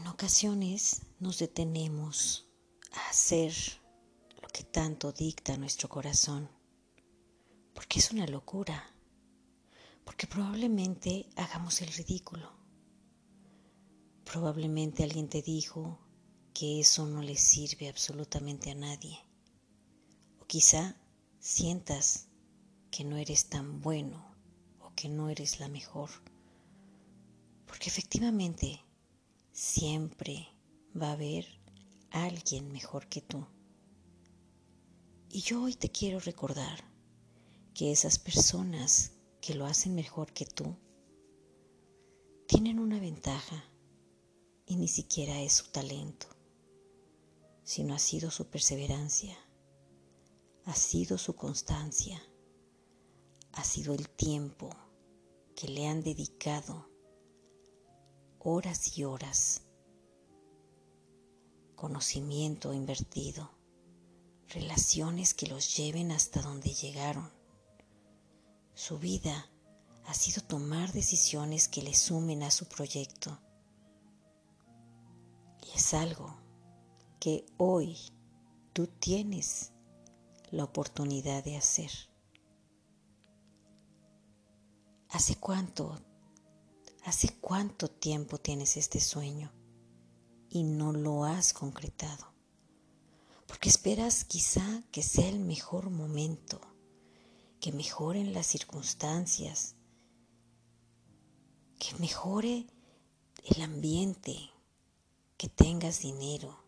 En ocasiones nos detenemos a hacer lo que tanto dicta nuestro corazón, porque es una locura, porque probablemente hagamos el ridículo. Probablemente alguien te dijo que eso no le sirve absolutamente a nadie. O quizá sientas que no eres tan bueno o que no eres la mejor. Porque efectivamente siempre va a haber alguien mejor que tú. Y yo hoy te quiero recordar que esas personas que lo hacen mejor que tú tienen una ventaja y ni siquiera es su talento, sino ha sido su perseverancia, ha sido su constancia, ha sido el tiempo que le han dedicado horas y horas, conocimiento invertido, relaciones que los lleven hasta donde llegaron. Su vida ha sido tomar decisiones que le sumen a su proyecto. Y es algo que hoy tú tienes la oportunidad de hacer. ¿Hace cuánto ¿Hace cuánto tiempo tienes este sueño y no lo has concretado? Porque esperas quizá que sea el mejor momento, que mejoren las circunstancias, que mejore el ambiente, que tengas dinero,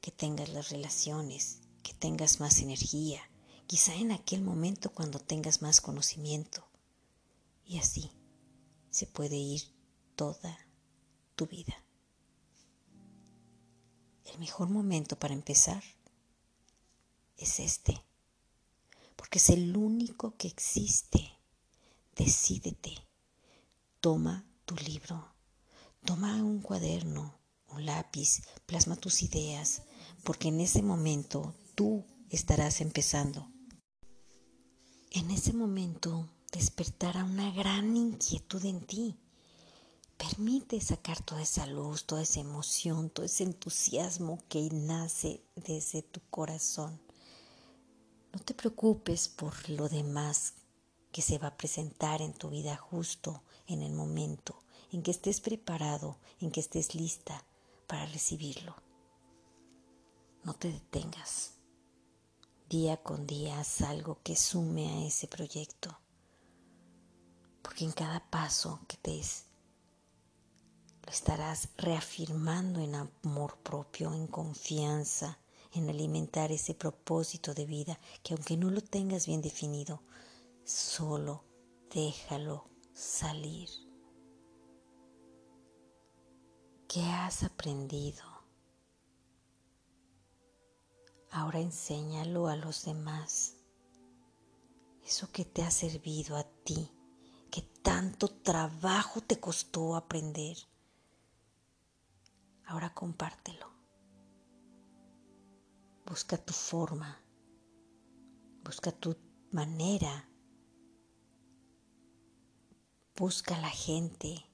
que tengas las relaciones, que tengas más energía, quizá en aquel momento cuando tengas más conocimiento. Y así se puede ir toda tu vida. El mejor momento para empezar es este, porque es el único que existe. Decídete, toma tu libro, toma un cuaderno, un lápiz, plasma tus ideas, porque en ese momento tú estarás empezando. En ese momento despertará una gran inquietud en ti. Permite sacar toda esa luz, toda esa emoción, todo ese entusiasmo que nace desde tu corazón. No te preocupes por lo demás que se va a presentar en tu vida justo en el momento en que estés preparado, en que estés lista para recibirlo. No te detengas. Día con día haz algo que sume a ese proyecto porque en cada paso que des lo estarás reafirmando en amor propio, en confianza, en alimentar ese propósito de vida que aunque no lo tengas bien definido, solo déjalo salir. ¿Qué has aprendido? Ahora enséñalo a los demás. Eso que te ha servido a ti que tanto trabajo te costó aprender. Ahora compártelo. Busca tu forma, busca tu manera, busca la gente.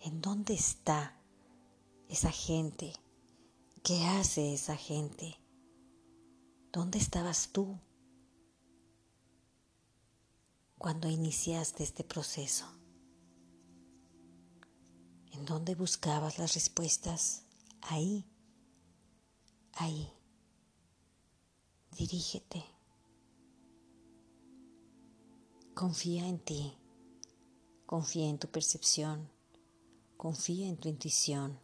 ¿En dónde está esa gente? ¿Qué hace esa gente? ¿Dónde estabas tú? Cuando iniciaste este proceso? ¿En dónde buscabas las respuestas? Ahí, ahí. Dirígete. Confía en ti. Confía en tu percepción. Confía en tu intuición.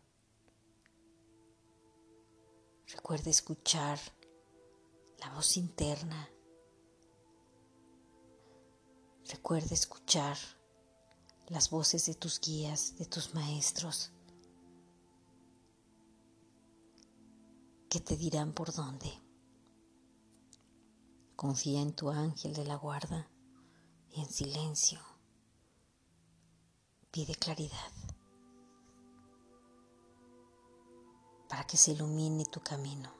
Recuerda escuchar la voz interna Recuerda escuchar las voces de tus guías, de tus maestros, que te dirán por dónde. Confía en tu ángel de la guarda y en silencio pide claridad para que se ilumine tu camino.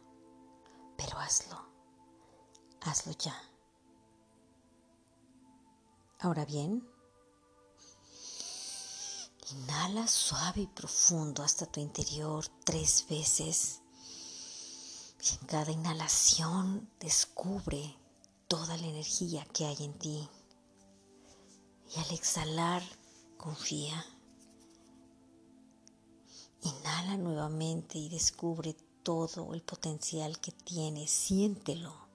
Pero hazlo, hazlo ya. Ahora bien, Inhala suave y profundo hasta tu interior tres veces. Y en cada inhalación descubre toda la energía que hay en ti. Y al exhalar, confía. Inhala nuevamente y descubre todo el potencial que tienes. Siéntelo.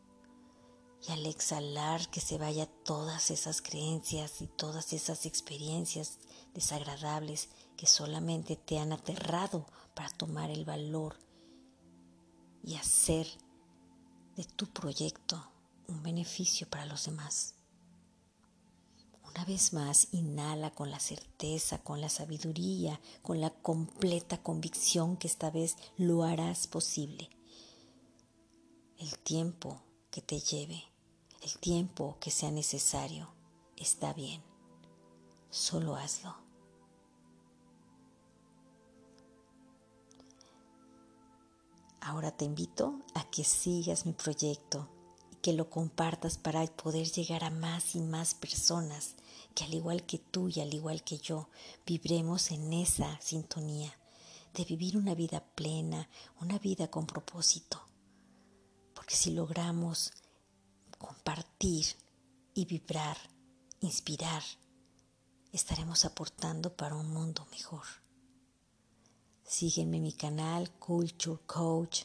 Y al exhalar que se vaya todas esas creencias y todas esas experiencias desagradables que solamente te han aterrado para tomar el valor y hacer de tu proyecto un beneficio para los demás. Una vez más, inhala con la certeza, con la sabiduría, con la completa convicción que esta vez lo harás posible. El tiempo que te lleve, el tiempo que sea necesario, está bien. Solo hazlo. Ahora te invito a que sigas mi proyecto y que lo compartas para poder llegar a más y más personas que al igual que tú y al igual que yo vibremos en esa sintonía de vivir una vida plena, una vida con propósito. Porque si logramos compartir y vibrar, inspirar, estaremos aportando para un mundo mejor. Sígueme en mi canal Culture Coach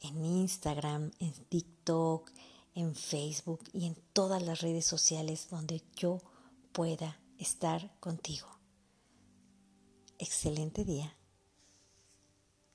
en Instagram, en TikTok, en Facebook y en todas las redes sociales donde yo pueda estar contigo. Excelente día.